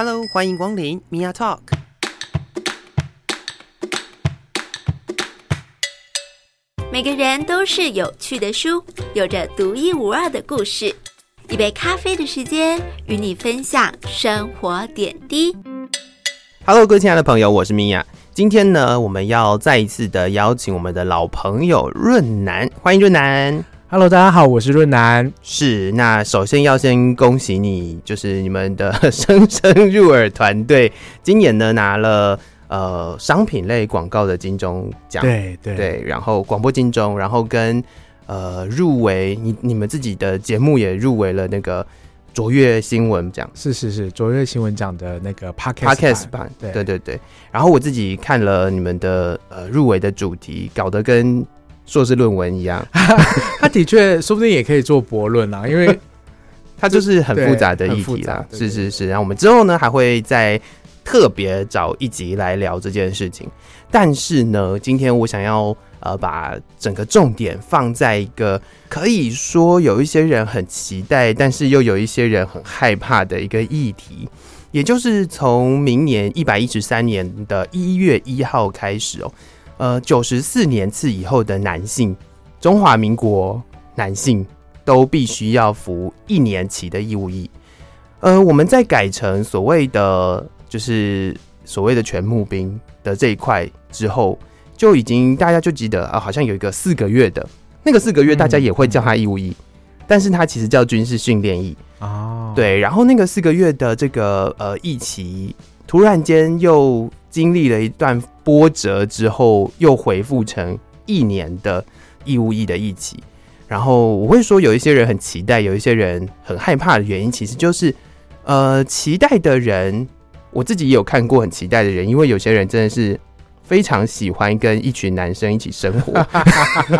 Hello，欢迎光临 Mia Talk。每个人都是有趣的书，有着独一无二的故事。一杯咖啡的时间，与你分享生活点滴。Hello，各位亲爱的朋友，我是 Mia。今天呢，我们要再一次的邀请我们的老朋友润南，欢迎润男。Hello，大家好，我是润南。是，那首先要先恭喜你，就是你们的声声入耳团队，今年呢拿了呃商品类广告的金钟奖，对对对，然后广播金钟，然后跟呃入围，你你们自己的节目也入围了那个卓越新闻奖，是是是卓越新闻奖的那个 Podcast Podcast 版，对对对对。然后我自己看了你们的呃入围的主题，搞得跟。硕士论文一样，他的确说不定也可以做博论啊，因为他就是很复杂的议题啦。是是是，然后我们之后呢还会再特别找一集来聊这件事情。但是呢，今天我想要呃把整个重点放在一个可以说有一些人很期待，但是又有一些人很害怕的一个议题，也就是从明年一百一十三年的一月一号开始哦。呃，九十四年次以后的男性，中华民国男性都必须要服一年期的义务役。呃，我们在改成所谓的就是所谓的全募兵的这一块之后，就已经大家就记得啊，好像有一个四个月的那个四个月，大家也会叫他义务役，嗯，但是他其实叫军事训练役哦。对，然后那个四个月的这个呃役期，突然间又。经历了一段波折之后，又恢复成一年的义务役的役期。然后我会说，有一些人很期待，有一些人很害怕的原因，其实就是，呃，期待的人，我自己也有看过很期待的人，因为有些人真的是非常喜欢跟一群男生一起生活。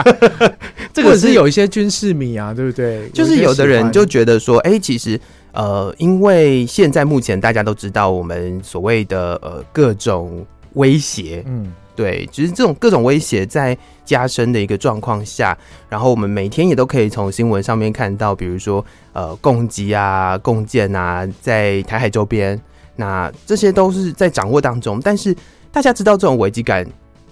这个是有一些军事迷啊，对不对？就是有的人就觉得说，哎、欸，其实。呃，因为现在目前大家都知道，我们所谓的呃各种威胁，嗯，对，其实这种各种威胁在加深的一个状况下，然后我们每天也都可以从新闻上面看到，比如说呃共机啊、共建啊，在台海周边，那这些都是在掌握当中。但是大家知道这种危机感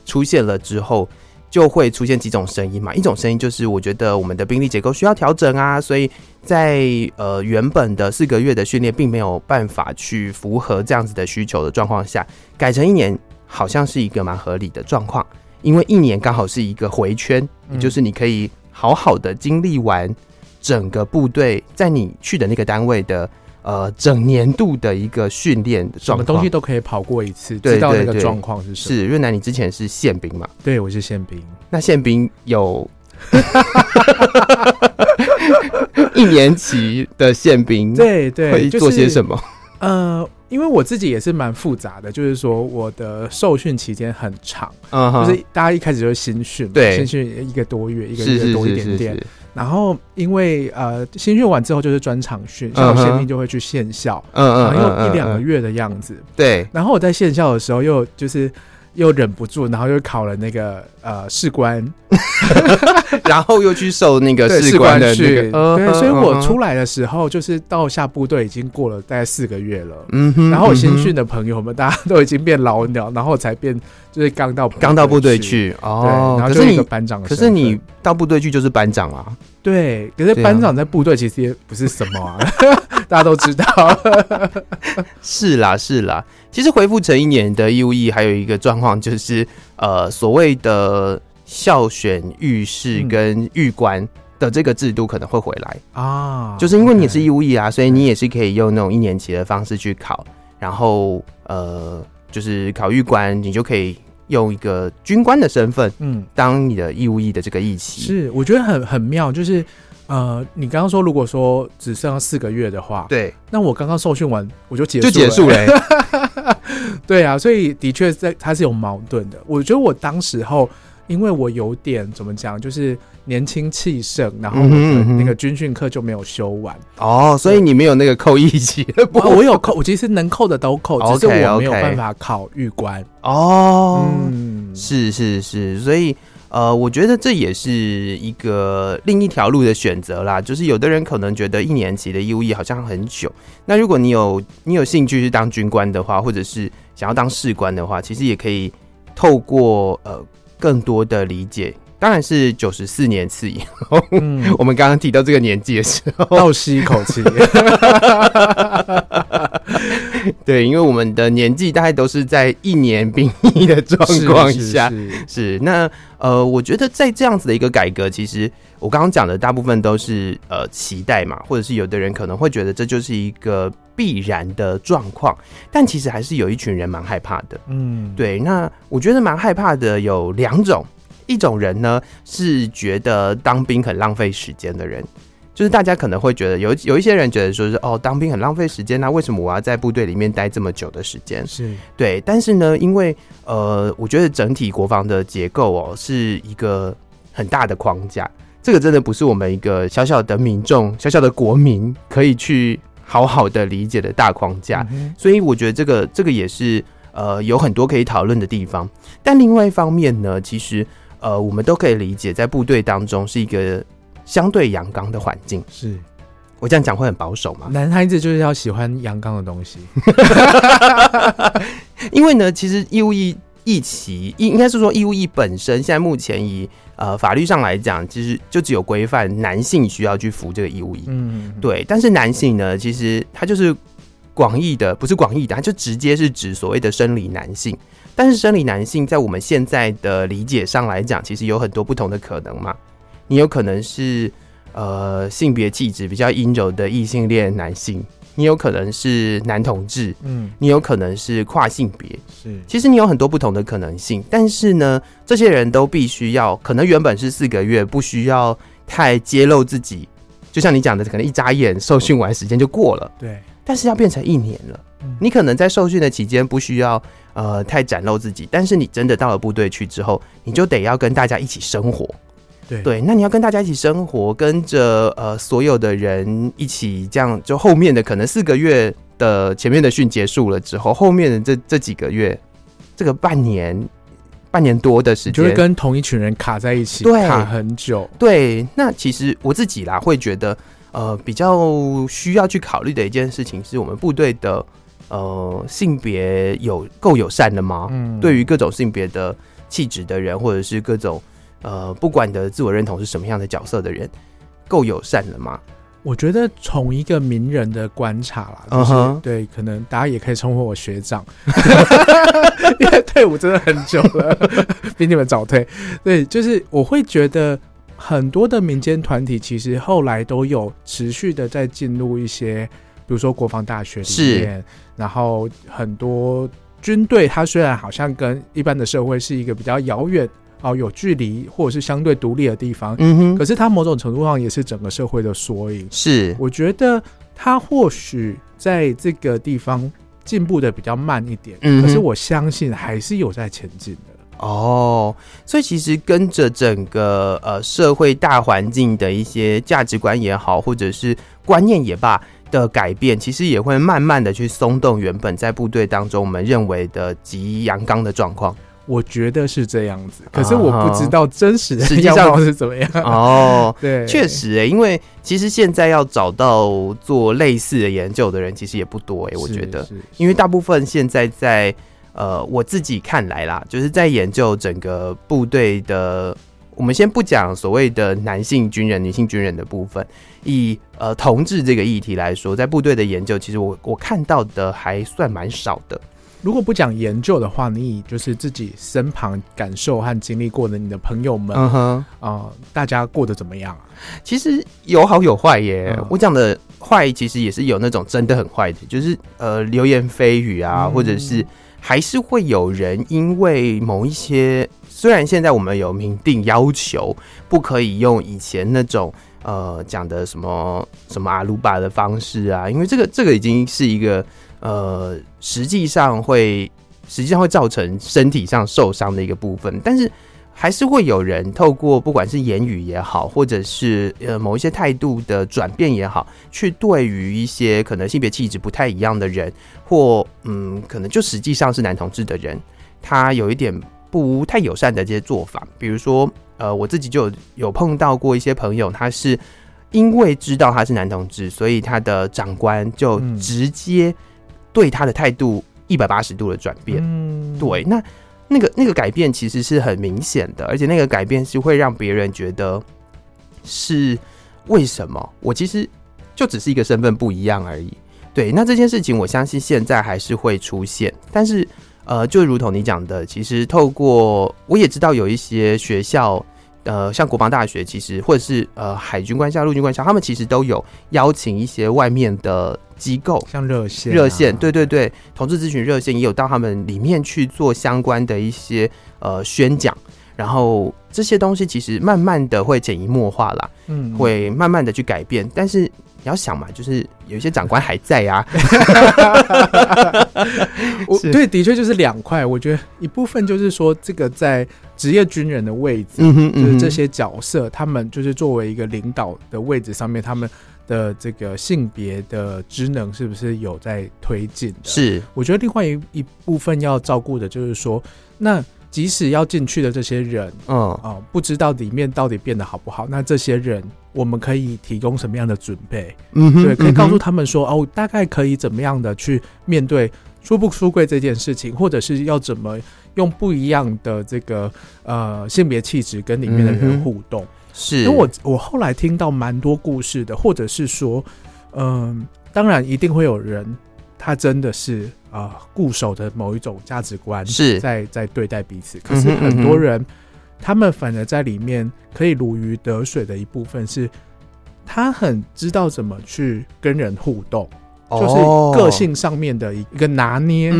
出现了之后。就会出现几种声音嘛，一种声音就是我觉得我们的兵力结构需要调整啊，所以在呃原本的四个月的训练并没有办法去符合这样子的需求的状况下，改成一年好像是一个蛮合理的状况，因为一年刚好是一个回圈，也就是你可以好好的经历完整个部队在你去的那个单位的。呃，整年度的一个训练的状况，什么东西都可以跑过一次，知道那个状况是什么。是越南，你之前是宪兵嘛？对，我是宪兵。那宪兵有 一年级的宪兵，对对，会做些什么？就是、呃，因为我自己也是蛮复杂的，就是说我的受训期间很长，就是大家一开始就是新训，对，新训一个多月，一个月多一点点。是是是是是然后，因为呃，新训完之后就是专场训，像我宪兵就会去线校，嗯嗯，然后有一两个月的样子，对。然后我在线校的时候，又就是。又忍不住，然后又考了那个呃士官，然后又去受那个士官的训、那个。对，所以我出来的时候，就是到下部队已经过了大概四个月了。嗯哼。然后我新训的朋友们，大家都已经变老鸟，然后才变就是刚到刚到部队去哦。然后就是一个班长，可是你到部队去就是班长啊。对，可是班长在部队其实也不是什么啊，大家都知道。是啦，是啦。其实恢复成一年的义务役，还有一个状况就是，呃，所谓的校选御士跟预官的这个制度可能会回来啊，就是因为你是义务役啊，所以你也是可以用那种一年级的方式去考，然后呃，就是考预官，你就可以用一个军官的身份，嗯，当你的义务役的这个役期。是，我觉得很很妙，就是。呃，你刚刚说如果说只剩下四个月的话，对，那我刚刚受训完我就结束了，就结束了。对啊，所以的确在它是有矛盾的。我觉得我当时候，因为我有点怎么讲，就是年轻气盛，然后那个军训课就没有修完哦，所以你没有那个扣一级。我有扣，我其实能扣的都扣，只是我没有办法考预官。哦，嗯，是是是，所以。呃，我觉得这也是一个另一条路的选择啦。就是有的人可能觉得一年期的义务役好像很久，那如果你有你有兴趣去当军官的话，或者是想要当士官的话，其实也可以透过呃更多的理解。当然是九十四年次以后，嗯、我们刚刚提到这个年纪的时候，倒吸一口气。对，因为我们的年纪大概都是在一年兵役的状况下，是，那呃，我觉得在这样子的一个改革，其实我刚刚讲的大部分都是呃期待嘛，或者是有的人可能会觉得这就是一个必然的状况，但其实还是有一群人蛮害怕的。嗯，对，那我觉得蛮害怕的有两种，一种人呢是觉得当兵很浪费时间的人。就是大家可能会觉得有有一些人觉得说是哦，当兵很浪费时间，那为什么我要在部队里面待这么久的时间？是对，但是呢，因为呃，我觉得整体国防的结构哦是一个很大的框架，这个真的不是我们一个小小的民众、小小的国民可以去好好的理解的大框架，嗯、所以我觉得这个这个也是呃有很多可以讨论的地方。但另外一方面呢，其实呃我们都可以理解，在部队当中是一个。相对阳刚的环境，是我这样讲会很保守嘛？男孩子就是要喜欢阳刚的东西，因为呢，其实义务役役期应应该是说义务役本身，现在目前以呃法律上来讲，其实就只有规范男性需要去服这个义务役，嗯，对。但是男性呢，其实他就是广义的，不是广义的，他就直接是指所谓的生理男性。但是生理男性在我们现在的理解上来讲，其实有很多不同的可能嘛。你有可能是呃性别气质比较阴柔的异性恋男性，你有可能是男同志，嗯，你有可能是跨性别，是，其实你有很多不同的可能性，但是呢，这些人都必须要，可能原本是四个月，不需要太揭露自己，就像你讲的，可能一眨眼受训完时间就过了，对，但是要变成一年了，嗯，你可能在受训的期间不需要呃太展露自己，但是你真的到了部队去之后，你就得要跟大家一起生活。对，对，那你要跟大家一起生活，跟着呃所有的人一起这样，就后面的可能四个月的前面的训结束了之后，后面的这这几个月，这个半年半年多的时间，就会跟同一群人卡在一起，对，卡很久。对，那其实我自己啦，会觉得呃比较需要去考虑的一件事情，是我们部队的呃性别有够友善的吗？嗯，对于各种性别的气质的人，或者是各种。呃，不管你的自我认同是什么样的角色的人，够友善了吗？我觉得从一个名人的观察啦，就是、uh -huh. 对，可能大家也可以称呼我学长，因为退伍真的很久了，比你们早退。对，就是我会觉得很多的民间团体其实后来都有持续的在进入一些，比如说国防大学里面，然后很多军队，它虽然好像跟一般的社会是一个比较遥远。哦，有距离或者是相对独立的地方，嗯哼，可是它某种程度上也是整个社会的缩影。是，我觉得它或许在这个地方进步的比较慢一点，嗯，可是我相信还是有在前进的。哦，所以其实跟着整个呃社会大环境的一些价值观也好，或者是观念也罢的改变，其实也会慢慢的去松动原本在部队当中我们认为的极阳刚的状况。我觉得是这样子，可是我不知道真实的实际上是怎么样。哦，对，确实诶、欸，因为其实现在要找到做类似的研究的人，其实也不多诶、欸。我觉得，因为大部分现在在呃，我自己看来啦，就是在研究整个部队的。我们先不讲所谓的男性军人、女性军人的部分，以呃同志这个议题来说，在部队的研究，其实我我看到的还算蛮少的。如果不讲研究的话，你以就是自己身旁感受和经历过的你的朋友们，嗯哼，啊、呃，大家过得怎么样啊？其实有好有坏耶。嗯、我讲的坏，其实也是有那种真的很坏的，就是呃流言蜚语啊、嗯，或者是还是会有人因为某一些，虽然现在我们有明定要求，不可以用以前那种呃讲的什么什么阿鲁巴的方式啊，因为这个这个已经是一个。呃，实际上会，实际上会造成身体上受伤的一个部分，但是还是会有人透过不管是言语也好，或者是呃某一些态度的转变也好，去对于一些可能性别气质不太一样的人，或嗯，可能就实际上是男同志的人，他有一点。不太友善的这些做法，比如说，呃，我自己就有，碰到过一些朋友，他是因为知道他是男同志，所以他的长官就直接对他的态度一百八十度的转变。嗯，对，那那个那个改变其实是很明显的，而且那个改变是会让别人觉得是为什么？我其实就只是一个身份不一样而已。对，那这件事情我相信现在还是会出现，但是。呃，就如同你讲的，其实透过我也知道有一些学校，呃，像国防大学，其实或者是呃海军官校、陆军官校，他们其实都有邀请一些外面的机构，像热线、热线，对对对，同志咨询热线也有到他们里面去做相关的一些呃宣讲，然后这些东西其实慢慢的会潜移默化啦，嗯，会慢慢的去改变，但是。你要想嘛，就是有一些长官还在呀、啊。我对，的确就是两块。我觉得一部分就是说，这个在职业军人的位置，嗯哼嗯哼，就是这些角色，他们就是作为一个领导的位置上面，他们的这个性别的职能是不是有在推进？是，我觉得另外一一部分要照顾的就是说，那。即使要进去的这些人，嗯啊、呃，不知道里面到底变得好不好，那这些人我们可以提供什么样的准备？嗯，对，可以告诉他们说，哦，大概可以怎么样的去面对出不出柜这件事情，或者是要怎么用不一样的这个呃性别气质跟里面的人互动？嗯、是，因为我我后来听到蛮多故事的，或者是说，嗯、呃，当然一定会有人。他真的是啊，固守的某一种价值观是在在对待彼此。可是很多人，他们反而在里面可以如鱼得水的一部分是，他很知道怎么去跟人互动，就是个性上面的一个拿捏。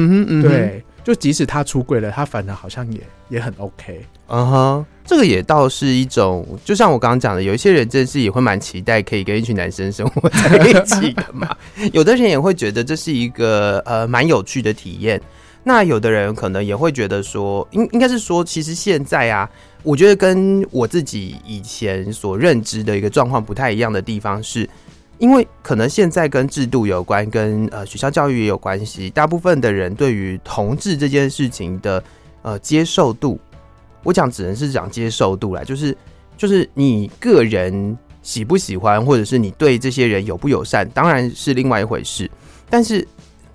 对。就即使他出轨了，他反而好像也也很 OK。嗯哼，这个也倒是一种，就像我刚刚讲的，有一些人真是也会蛮期待可以跟一群男生生活在一起的嘛。有的人也会觉得这是一个呃蛮有趣的体验。那有的人可能也会觉得说，应应该是说，其实现在啊，我觉得跟我自己以前所认知的一个状况不太一样的地方是。因为可能现在跟制度有关，跟呃学校教育也有关系。大部分的人对于同志这件事情的呃接受度，我讲只能是讲接受度啦，就是就是你个人喜不喜欢，或者是你对这些人友不友善，当然是另外一回事。但是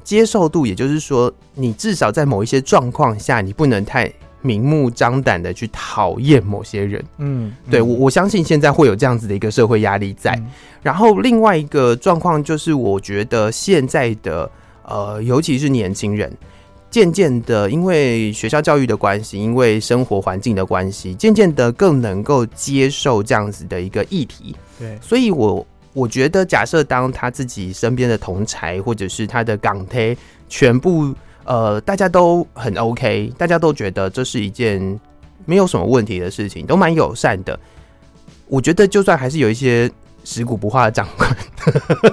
接受度，也就是说，你至少在某一些状况下，你不能太。明目张胆的去讨厌某些人，嗯，对，我我相信现在会有这样子的一个社会压力在。然后另外一个状况就是，我觉得现在的呃，尤其是年轻人，渐渐的因为学校教育的关系，因为生活环境的关系，渐渐的更能够接受这样子的一个议题。对，所以我我觉得，假设当他自己身边的同才或者是他的港台全部。呃，大家都很 OK，大家都觉得这是一件没有什么问题的事情，都蛮友善的。我觉得，就算还是有一些食古不化的长官，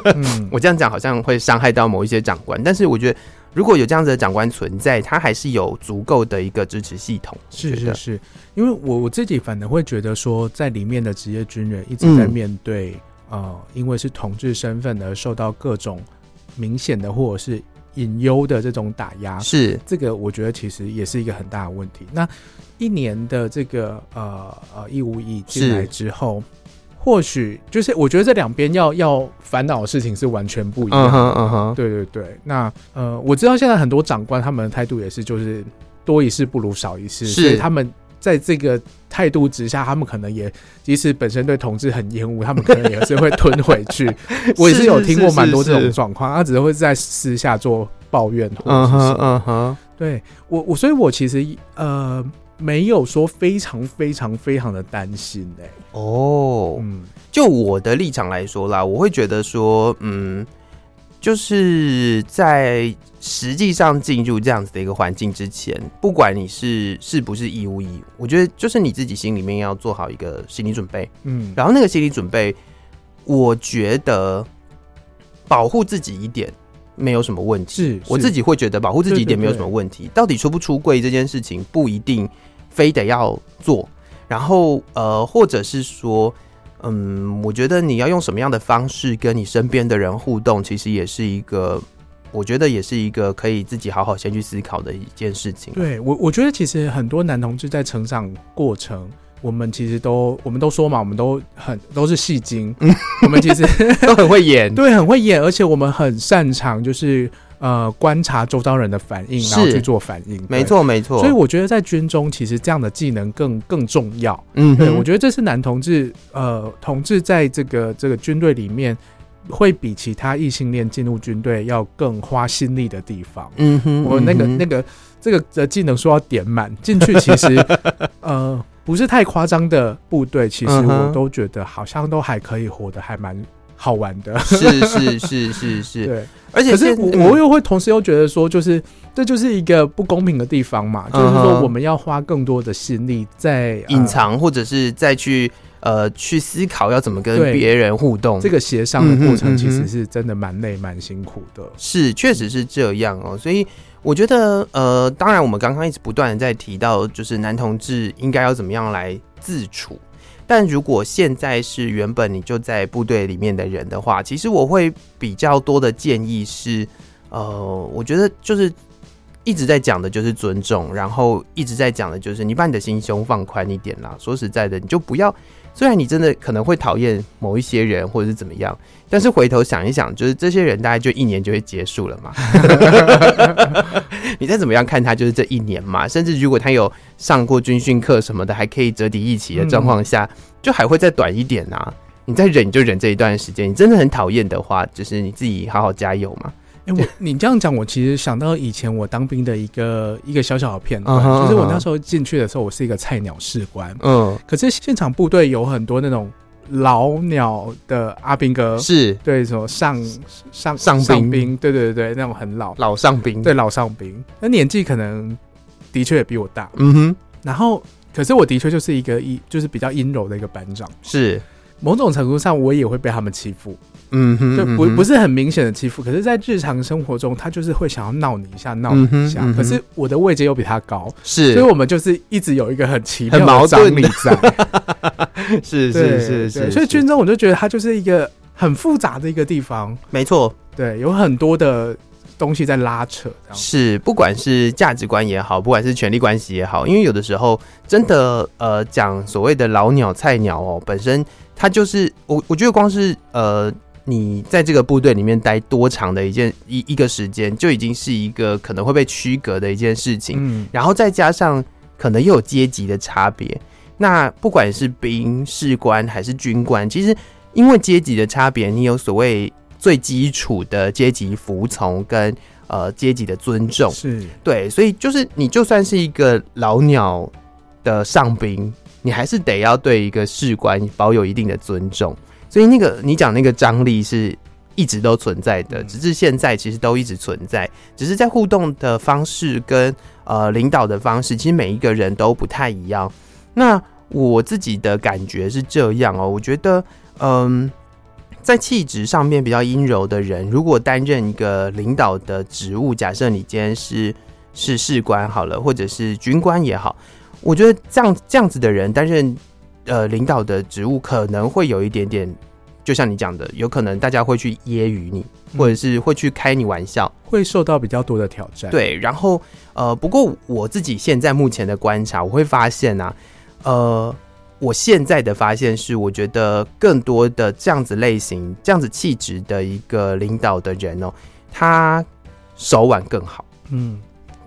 嗯、我这样讲好像会伤害到某一些长官，但是我觉得，如果有这样子的长官存在，他还是有足够的一个支持系统。是是是，因为我我自己反而会觉得说，在里面的职业军人一直在面对、嗯、呃，因为是同志身份而受到各种明显的或者是。隐忧的这种打压是这个，我觉得其实也是一个很大的问题。那一年的这个呃呃义务役进来之后，或许就是我觉得这两边要要烦恼的事情是完全不一样。嗯哼，嗯哼，对对对。那呃，我知道现在很多长官他们的态度也是，就是多一事不如少一事，是所以他们。在这个态度之下，他们可能也即使本身对同志很厌恶，他们可能也是会吞回去。我也是有听过蛮多这种状况，他只是会在私下做抱怨或者是什么。嗯哼，对我我所以，我其实呃没有说非常非常非常的担心哎、欸。哦，嗯，就我的立场来说啦，我会觉得说，嗯。就是在实际上进入这样子的一个环境之前，不管你是是不是义务役，我觉得就是你自己心里面要做好一个心理准备，嗯，然后那个心理准备，我觉得保护自己一点没有什么问题，是，是我自己会觉得保护自己一点没有什么问题。到底出不出柜这件事情不一定非得要做，然后呃，或者是说。嗯，我觉得你要用什么样的方式跟你身边的人互动，其实也是一个我觉得也是一个可以自己好好先去思考的一件事情。对我，我觉得其实很多男同志在成长过程，我们其实都我们都说嘛，我们都很都是戏精，嗯，我们其实 都很会演，对，很会演，而且我们很擅长就是呃观察周遭人的反应，然后去做反应。没错，没错。所以我觉得在军中，其实这样的技能更更重要。嗯，对，我觉得这是男同志呃同志在这个这个军队里面。会比其他异性恋进入军队要更花心力的地方。嗯哼，我那个、嗯、那个这个的技能说要点满进去，其实 呃不是太夸张的部队，其实我都觉得好像都还可以活得还蛮好玩的。是是是是 是，对。而且可是我又会同时又觉得说，就是这就是一个不公平的地方嘛，就是说我们要花更多的心力在隐藏，或者是再去。呃，去思考要怎么跟别人互动，这个协商的过程其实是真的蛮累、蛮辛苦的。是，确实是这样哦。所以我觉得，呃，当然我们刚刚一直不断的在提到，就是男同志应该要怎么样来自处。但如果现在是原本你就在部队里面的人的话，其实我会比较多的建议是，呃，我觉得就是一直在讲的就是尊重，然后一直在讲的就是你把你的心胸放宽一点啦。说实在的，你就不要。虽然你真的可能会讨厌某一些人或者是怎么样，但是回头想一想，就是这些人大概就一年就会结束了嘛。你再怎么样看他，就是这一年嘛。甚至如果他有上过军训课什么的，还可以折抵一起的状况下，就还会再短一点啊。你再忍就忍这一段时间。你真的很讨厌的话，就是你自己好好加油嘛。哎、欸，我你这样讲，我其实想到以前我当兵的一个一个小小的片段，uh -huh, 就是我那时候进去的时候，我是一个菜鸟士官，嗯、uh 可是现场部队有很多那种老鸟的阿兵哥，是对什么上上上上兵，对对对，那种很老老上兵，对老上兵，那年纪可能的确也比我大，嗯哼，然后可是我的确就是一个一就是比较阴柔的一个班长，是。某种程度上我也会被他们欺负。嗯哼，就不不是很明显的欺负，可是，在日常生活中，他就是会想要闹你一下，闹你一下、嗯。可是我的位阶又比他高，是，所以我们就是一直有一个很奇妙的张力在。是是是是，所以军中我就觉得它就是一个很复杂的一个地方。没错，对，有很多的东西在拉扯。是，不管是价值观也好，不管是权力关系也好，因为有的时候真的呃，讲所谓的老鸟菜鸟哦，本身它就是我我觉得光是呃。你在这个部队里面待多长的一件一一个时间，就已经是一个可能会被区隔的一件事情。嗯，然后再加上可能又有阶级的差别。那不管是兵士官还是军官，其实因为阶级的差别，你有所谓最基础的阶级服从跟呃阶级的尊重，是对。所以就是你就算是一个老鸟的上兵，你还是得要对一个士官保有一定的尊重。所以那个你讲那个张力是一直都存在的，直至现在其实都一直存在，只是在互动的方式跟呃领导的方式，其实每一个人都不太一样。那我自己的感觉是这样哦，我觉得嗯，在气质上面比较阴柔的人，如果担任一个领导的职务，假设你今天是是士官好了，或者是军官也好，我觉得这样这样子的人担任。呃，领导的职务可能会有一点点，就像你讲的，有可能大家会去揶揄你，或者是会去开你玩笑，会受到比较多的挑战。对，然后呃，不过我自己现在目前的观察，我会发现啊，呃，我现在的发现是，我觉得更多的这样子类型、这样子气质的一个领导的人哦，他手腕更好，嗯。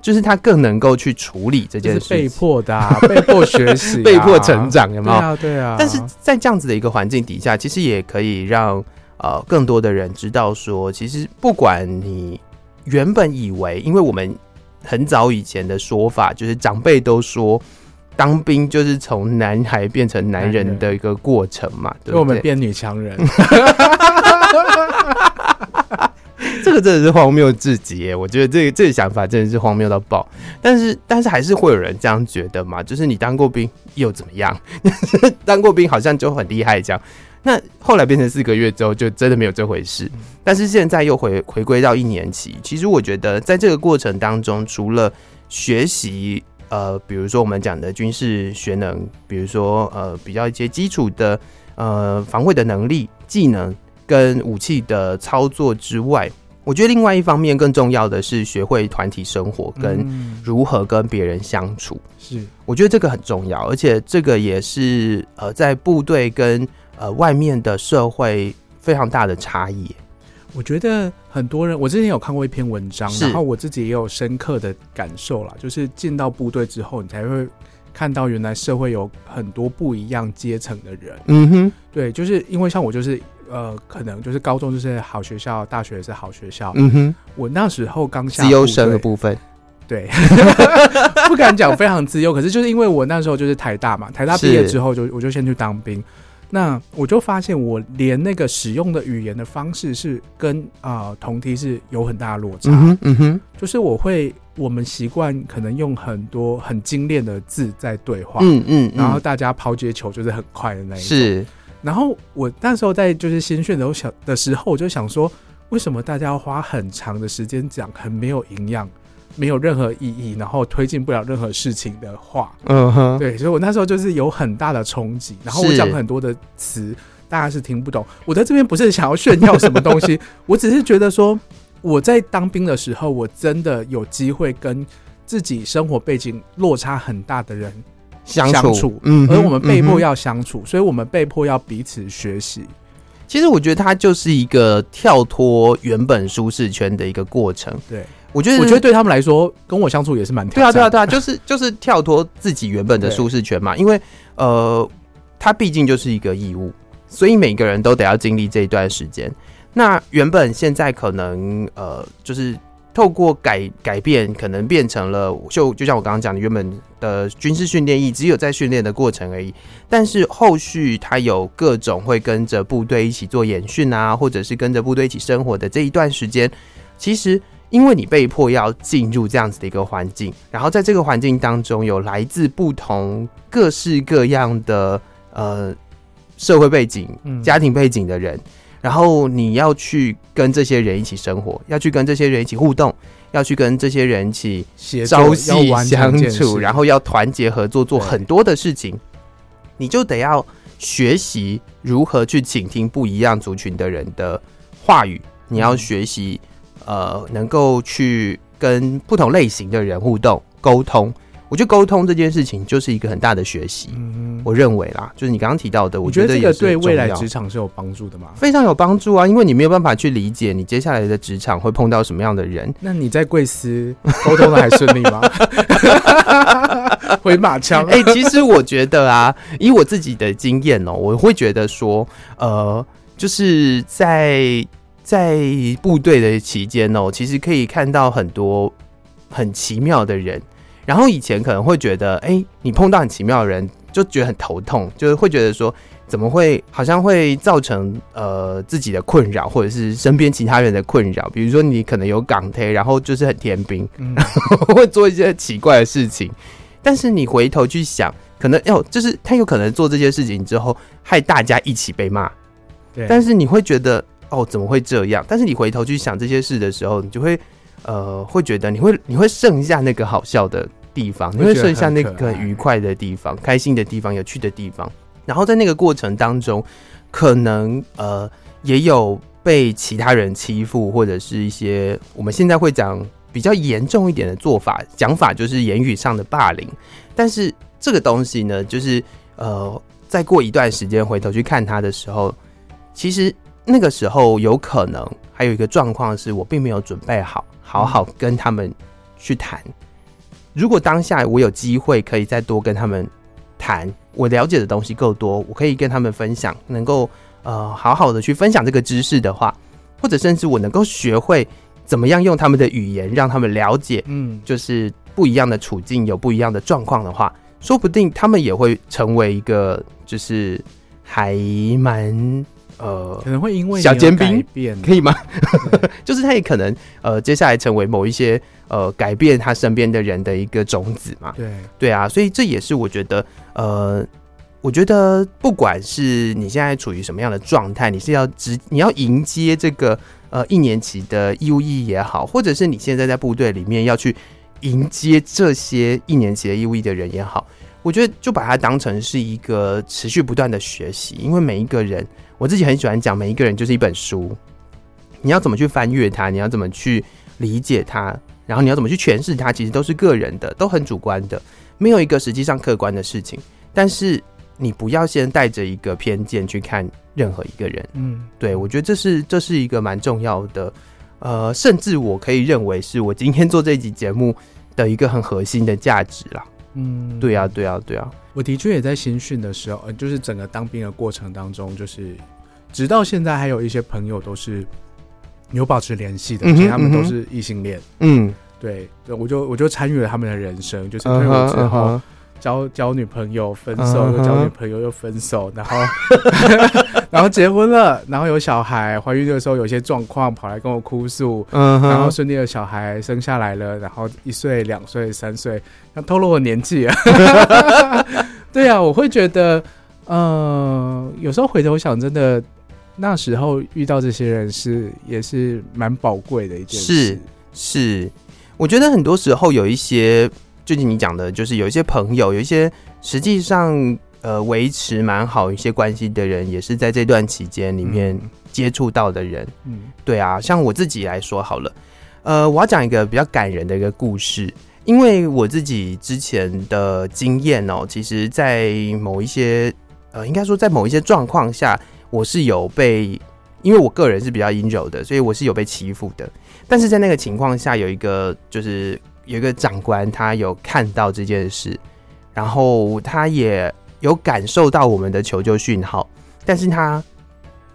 就是他更能够去处理这件事，被迫的、啊，被迫学习、啊，被迫成长，有没有？对啊，对啊。但是在这样子的一个环境底下，其实也可以让呃更多的人知道说，其实不管你原本以为，因为我们很早以前的说法，就是长辈都说，当兵就是从男孩变成男人的一个过程嘛，对不对？我们变女强人。这个真的是荒谬至极耶！我觉得这个这个想法真的是荒谬到爆。但是，但是还是会有人这样觉得嘛？就是你当过兵又怎么样？当过兵好像就很厉害这样。那后来变成四个月之后，就真的没有这回事。但是现在又回回归到一年期。其实我觉得，在这个过程当中，除了学习呃，比如说我们讲的军事学能，比如说呃，比较一些基础的呃防卫的能力、技能跟武器的操作之外。我觉得另外一方面更重要的是学会团体生活跟如何跟别人相处。是，我觉得这个很重要，而且这个也是呃在部队跟呃外面的社会非常大的差异。我觉得很多人，我之前有看过一篇文章，然后我自己也有深刻的感受啦，就是进到部队之后，你才会看到原来社会有很多不一样阶层的人。嗯哼，对，就是因为像我就是。呃，可能就是高中就是好学校，大学也是好学校。嗯哼，我那时候刚下自优生的部分，对，不敢讲非常自由，可是就是因为我那时候就是台大嘛，台大毕业之后就我就先去当兵，那我就发现我连那个使用的语言的方式是跟啊、呃、同梯是有很大的落差。嗯哼，嗯哼，就是我会我们习惯可能用很多很精炼的字在对话，嗯嗯，嗯，然后大家抛接球就是很快的那一种。是。然后我那时候在就是新训的时候想的时候，我就想说，为什么大家要花很长的时间讲很没有营养、没有任何意义，然后推进不了任何事情的话？嗯哼，对，所以我那时候就是有很大的冲击。然后我讲很多的词，大家是听不懂。我在这边不是想要炫耀什么东西，我只是觉得说，我在当兵的时候，我真的有机会跟自己生活背景落差很大的人。相处，嗯，而我们被迫要相处，嗯，所以我们被迫要彼此学习。其实我觉得它就是一个跳脱原本舒适圈的一个过程。对，我觉得，我觉得对他们来说，跟我相处也是蛮对啊，对啊，对啊，就是就是跳脱自己原本的舒适圈嘛。因为呃，它毕竟就是一个义务，所以每个人都得要经历这一段时间。那原本现在可能呃，就是。透过改改变，可能变成了就就像我刚刚讲的，原本的军事训练役只有在训练的过程而已。但是后续他有各种会跟着部队一起做演训啊，或者是跟着部队一起生活的这一段时间，其实因为你被迫要进入这样子的一个环境，然后在这个环境当中有来自不同各式各样的呃社会背景、家庭背景的人。然后你要去跟这些人一起生活，要去跟这些人一起互动，要去跟这些人一起朝夕相处，然后要团结合作，做很多的事情，你就得要学习如何去倾听不一样族群的人的话语，你要学习呃，能够去跟不同类型的人互动沟通。我觉得沟通这件事情就是一个很大的学习，嗯，我认为啦，就是你刚刚提到的，我觉得这个对未来职场是有帮助的嘛？非常有帮助啊，因为你没有办法去理解你接下来的职场会碰到什么样的人。那你在贵司沟通的还顺利吗？回马枪？哎、欸，其实我觉得啊，以我自己的经验哦、喔，我会觉得说，呃，就是在在部队的期间哦，其实可以看到很多很奇妙的人。然后以前可能会觉得，哎、欸，你碰到很奇妙的人，就觉得很头痛，就是会觉得说，怎么会好像会造成呃自己的困扰，或者是身边其他人的困扰。比如说你可能有港铁，然后就是很天兵，嗯、然 后会做一些奇怪的事情。但是你回头去想，可能要就是他有可能做这些事情之后，害大家一起被骂。对。但是你会觉得，哦，怎么会这样？但是你回头去想这些事的时候，你就会。呃，会觉得你会你会剩下那个好笑的地方，你会剩下那个愉快的地方、开心的地方、有趣的地方。然后在那个过程当中，可能呃也有被其他人欺负，或者是一些我们现在会讲比较严重一点的做法，讲法就是言语上的霸凌。但是这个东西呢，就是呃，再过一段时间回头去看他的时候，其实那个时候有可能还有一个状况是我并没有准备好。好好跟他们去谈。如果当下我有机会可以再多跟他们谈，我了解的东西够多，我可以跟他们分享，能够呃好好的去分享这个知识的话，或者甚至我能够学会怎么样用他们的语言让他们了解，嗯，就是不一样的处境有不一样的状况的话，说不定他们也会成为一个就是还蛮。呃，可能会因为小尖兵可以吗？就是他也可能呃，接下来成为某一些呃，改变他身边的人的一个种子嘛。对对啊，所以这也是我觉得呃，我觉得不管是你现在处于什么样的状态，你是要直你要迎接这个呃一年级的义务役也好，或者是你现在在部队里面要去迎接这些一年级的义务役的人也好，我觉得就把它当成是一个持续不断的学习，因为每一个人。我自己很喜欢讲，每一个人就是一本书，你要怎么去翻阅它，你要怎么去理解它，然后你要怎么去诠释它，其实都是个人的，都很主观的，没有一个实际上客观的事情。但是你不要先带着一个偏见去看任何一个人。嗯，对，我觉得这是这是一个蛮重要的，呃，甚至我可以认为是我今天做这一集节目的一个很核心的价值啦。嗯，对啊，对啊，对啊，我的确也在新训的时候，就是整个当兵的过程当中，就是直到现在还有一些朋友都是有保持联系的，而且他们都是异性恋。嗯，对，对，我就我就参与了他们的人生，就是退伍之后交交女朋友，分手又交女朋友又分手，然后 然后结婚了，然后有小孩，怀孕的时候有些状况跑来跟我哭诉，然后顺利的小孩生下来了，然后一岁、两岁、三岁。要透露我年纪啊？对啊，我会觉得，呃，有时候回头想，真的那时候遇到这些人是也是蛮宝贵的一件事。是是，我觉得很多时候有一些，就是你讲的，就是有一些朋友，有一些实际上呃维持蛮好一些关系的人，也是在这段期间里面接触到的人。嗯，对啊，像我自己来说好了，呃，我要讲一个比较感人的一个故事。因为我自己之前的经验哦，其实，在某一些呃，应该说在某一些状况下，我是有被，因为我个人是比较阴柔的，所以我是有被欺负的。但是在那个情况下，有一个就是有一个长官，他有看到这件事，然后他也有感受到我们的求救讯号，但是他。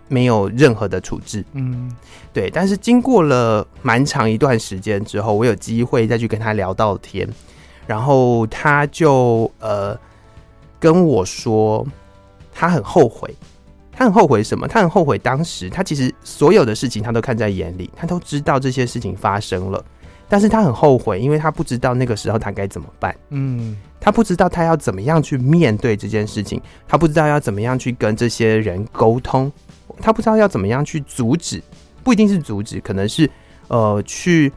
没有任何的处置，嗯，对。但是经过了蛮长一段时间之后，我有机会再去跟他聊到天，然后他就呃跟我说，他很后悔，他很后悔什么？他很后悔当时他其实所有的事情他都看在眼里，他都知道这些事情发生了，但是他很后悔，因为他不知道那个时候他该怎么办，嗯，他不知道他要怎么样去面对这件事情，他不知道要怎么样去跟这些人沟通。他不知道要怎么样去阻止，不一定是阻止，可能是呃，去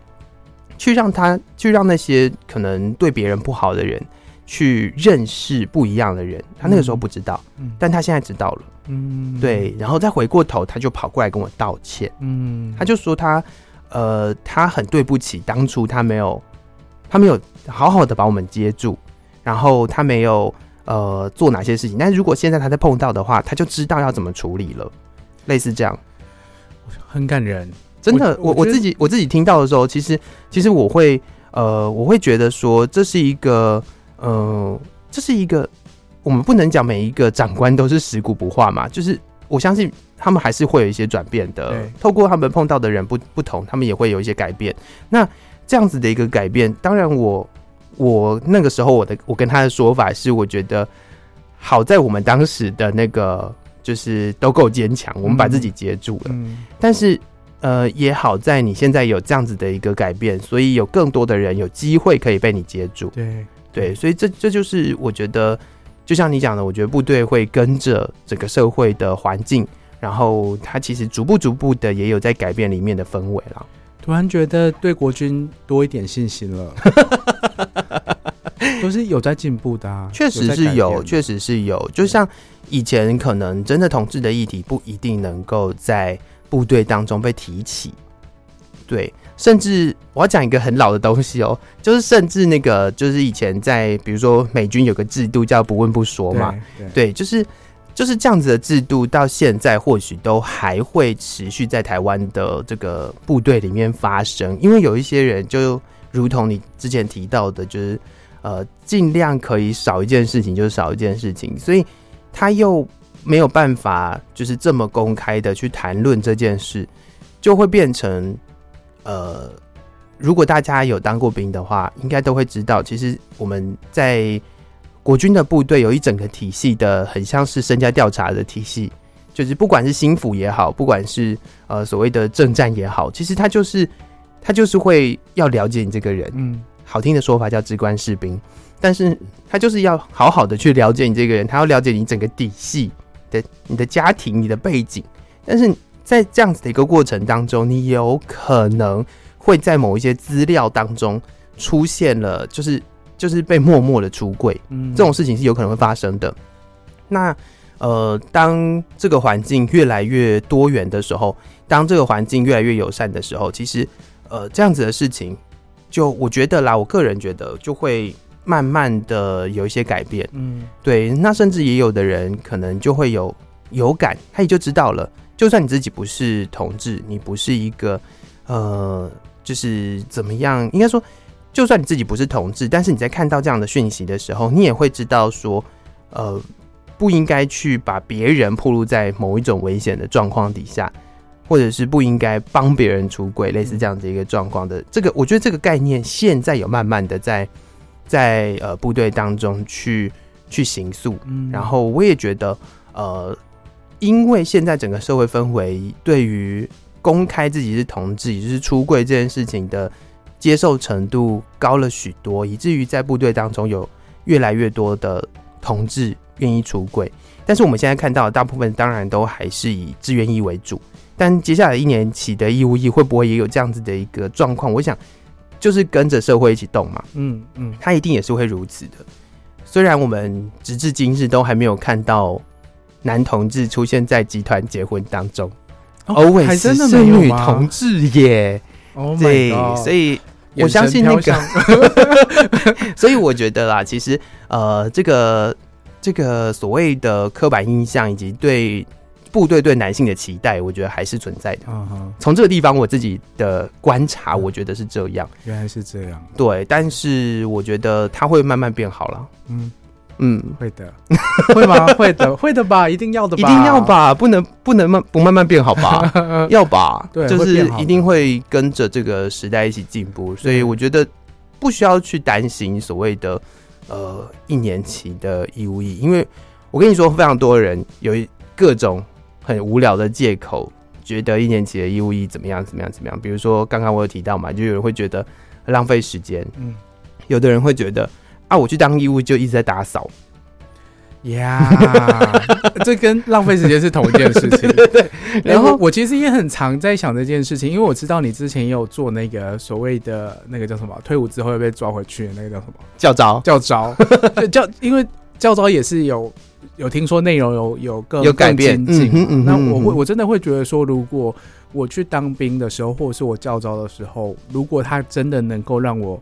去让他去让那些可能对别人不好的人去认识不一样的人。他那个时候不知道，嗯，但他现在知道了，嗯，对，然后再回过头，他就跑过来跟我道歉，嗯，他就说他呃，他很对不起当初他没有他没有好好的把我们接住，然后他没有呃做哪些事情，但是如果现在他再碰到的话，他就知道要怎么处理了。类似这样，很感人，真的。我我，我自己我自己听到的时候，其实其实我会呃，我会觉得说，这是一个呃，这是一个我们不能讲每一个长官都是食古不化嘛，就是我相信他们还是会有一些转变的。透过他们碰到的人不不同，他们也会有一些改变。那这样子的一个改变，当然我我那个时候我的我跟他的说法是，我觉得好在我们当时的那个。就是都够坚强，我们把自己接住了。嗯，但是呃，也好在你现在有这样子的一个改变，所以有更多的人有机会可以被你接住。对对，所以这这就是我觉得，就像你讲的，我觉得部队会跟着整个社会的环境，然后它其实逐步逐步的也有在改变里面的氛围了。突然觉得对国军多一点信心了。都是有在进步的啊，确实是有，确实是有。就像以前可能真的同志的议题不一定能够在部队当中被提起，对，甚至我要讲一个很老的东西哦，就是甚至那个就是以前在比如说美军有个制度叫不问不说嘛，对，就是就是这样子的制度，到现在或许都还会持续在台湾的这个部队里面发生，因为有一些人就如同你之前提到的，就是。呃，尽量可以少一件事情就少一件事情，所以他又没有办法就是这么公开的去谈论这件事，就会变成呃，如果大家有当过兵的话，应该都会知道，其实我们在国军的部队有一整个体系的，很像是身家调查的体系，就是不管是心腹也好，不管是呃所谓的政战也好，其实他就是他就是会要了解你这个人，嗯。好听的说法叫“直观士兵”，但是他就是要好好的去了解你这个人，他要了解你整个底细的、你的家庭、你的背景。但是在这样子的一个过程当中，你有可能会在某一些资料当中出现了，就是就是被默默的出柜，嗯，这种事情是有可能会发生的。那呃，当这个环境越来越多元的时候，当这个环境越来越友善的时候，其实呃，这样子的事情，就我觉得啦，我个人觉得就会慢慢的有一些改变。嗯，对，那甚至也有的人可能就会有有感，他也就知道了，就算你自己不是同志，你不是一个呃，就是怎么样，应该说。就算你自己不是同志，但是你在看到这样的讯息的时候，你也会知道说，呃，不应该去把别人暴露在某一种危险的状况底下，或者是不应该帮别人出轨，类似这样的一个状况的。这个，我觉得这个概念现在有慢慢的在在呃部队当中去去行塑。嗯，然后我也觉得，呃，因为现在整个社会氛围对于公开自己是同志，也就是出柜这件事情的。接受程度高了许多，以至于在部队当中有越来越多的同志愿意出柜。但是我们现在看到的大部分当然都还是以志愿役为主。但接下来一年起的义务役会不会也有这样子的一个状况？我想就是跟着社会一起动嘛。嗯嗯，他一定也是会如此的。虽然我们直至今日都还没有看到男同志出现在集团结婚当中，always 是女同志耶。Oh、对，所以我相信那个，所以我觉得啦，其实呃，这个这个所谓的刻板印象以及对部队对男性的期待，我觉得还是存在的。从、uh huh. 这个地方我自己的观察，我觉得是这样。原来是这样。对，但是我觉得它会慢慢变好了。嗯。嗯，会的，会吗？会的，会的吧，一定要的吧，一定要吧，不能不能慢不慢慢变好吧？要吧，对，就是一定会跟着这个时代一起进步，所以我觉得不需要去担心所谓的呃一年期的义务役，因为我跟你说，非常多人有各种很无聊的借口，觉得一年期的义务役怎么样怎么样怎么样，比如说刚刚我有提到嘛，就有人会觉得浪费时间，嗯，有的人会觉得。啊！我去当义务就一直在打扫，呀，这跟浪费时间是同一件事情。对对对。然后我其实也很常在想这件事情，因为我知道你之前也有做那个所谓的那个叫什么，退伍之后又被抓回去的那个叫什么教招？教招 教，因为教招也是有有听说内容有有更有改变。嗯嗯嗯。那我会我真的会觉得说，如果我去当兵的时候，或者是我教招的时候，如果他真的能够让我。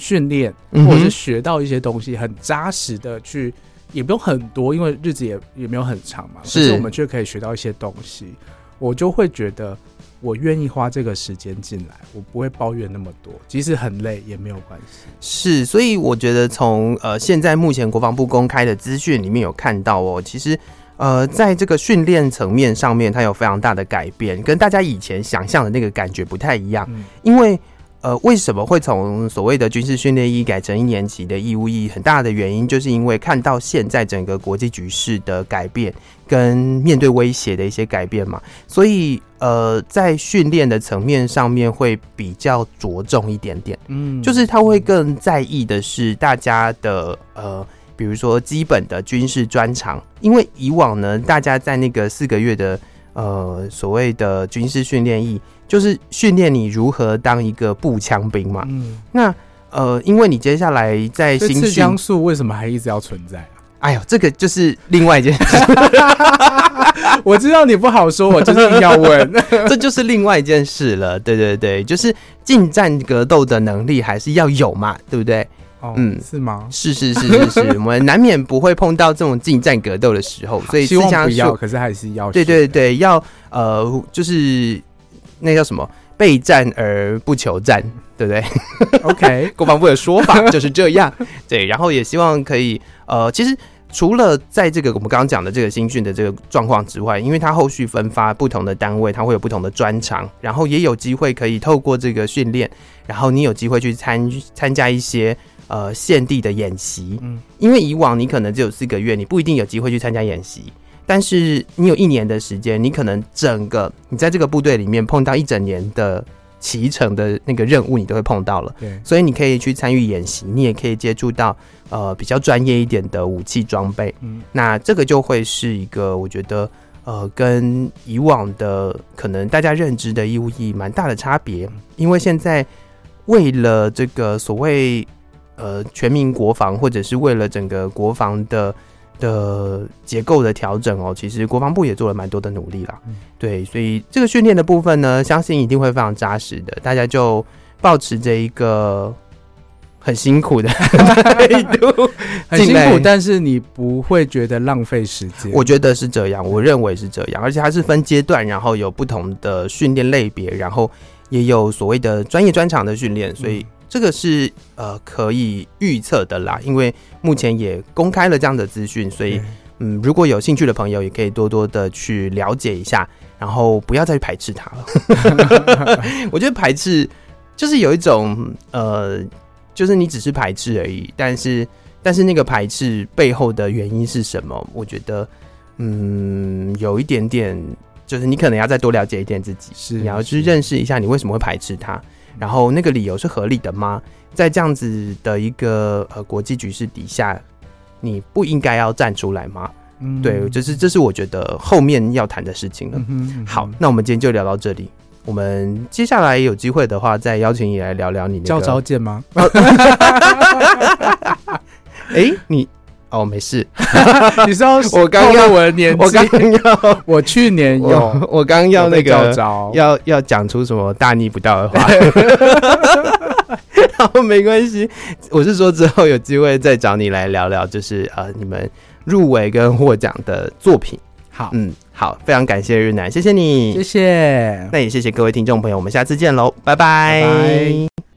训练或者是学到一些东西，很扎实的去，也不用很多，因为日子也也没有很长嘛。是，我们却可以学到一些东西，我就会觉得我愿意花这个时间进来，我不会抱怨那么多，即使很累也没有关系。是，所以我觉得从呃现在目前国防部公开的资讯里面有看到哦，其实呃在这个训练层面上面，它有非常大的改变，跟大家以前想象的那个感觉不太一样，嗯、因为。呃，为什么会从所谓的军事训练役改成一年级的义务役？很大的原因就是因为看到现在整个国际局势的改变，跟面对威胁的一些改变嘛，所以呃，在训练的层面上面会比较着重一点点。嗯，就是他会更在意的是大家的呃，比如说基本的军事专长，因为以往呢，大家在那个四个月的呃所谓的军事训练役。就是训练你如何当一个步枪兵嘛。嗯，那呃，因为你接下来在新训，枪术为什么还一直要存在啊？哎呦，这个就是另外一件事。我知道你不好说，我就是要问，这就是另外一件事了。对对对，就是近战格斗的能力还是要有嘛，对不对？哦，嗯，是吗？是是是是是，我们难免不会碰到这种近战格斗的时候，所以希望不要，可是还是要。对对对，要呃，就是。那叫什么？备战而不求战，对不对？OK，国防部的说法 就是这样。对，然后也希望可以呃，其实除了在这个我们刚刚讲的这个新训的这个状况之外，因为它后续分发不同的单位，它会有不同的专长，然后也有机会可以透过这个训练，然后你有机会去参参加一些呃现地的演习。嗯，因为以往你可能只有四个月，你不一定有机会去参加演习。但是你有一年的时间，你可能整个你在这个部队里面碰到一整年的骑乘的那个任务，你都会碰到了。对，所以你可以去参与演习，你也可以接触到呃比较专业一点的武器装备。嗯，那这个就会是一个我觉得呃跟以往的可能大家认知的义务役蛮大的差别，因为现在为了这个所谓呃全民国防，或者是为了整个国防的。的结构的调整哦，其实国防部也做了蛮多的努力啦。嗯、对，所以这个训练的部分呢，相信一定会非常扎实的。大家就保持着一个很辛苦的态度，很辛苦，但是你不会觉得浪费时间。我觉得是这样，我认为是这样，而且它是分阶段，然后有不同的训练类别，然后也有所谓的专业专长的训练，所以。这个是呃可以预测的啦，因为目前也公开了这样的资讯，所以嗯，如果有兴趣的朋友也可以多多的去了解一下，然后不要再去排斥它了。我觉得排斥就是有一种呃，就是你只是排斥而已，但是但是那个排斥背后的原因是什么？我觉得嗯，有一点点，就是你可能要再多了解一点自己，是你要去认识一下你为什么会排斥它。然后那个理由是合理的吗？在这样子的一个呃国际局势底下，你不应该要站出来吗？嗯，对，就是这是我觉得后面要谈的事情了。好，那我们今天就聊到这里。我们接下来有机会的话，再邀请你来聊聊你那个教招见吗？哎，你。哦，没事。你知道我刚要我的年纪，我刚要 我去年有，我刚要那个要要讲出什么大逆不道的话。好，没关系。我是说之后有机会再找你来聊聊，就是呃你们入围跟获奖的作品。好，嗯，好，非常感谢日南，谢谢你，谢谢。那也谢谢各位听众朋友，我们下次见喽，拜拜。拜拜。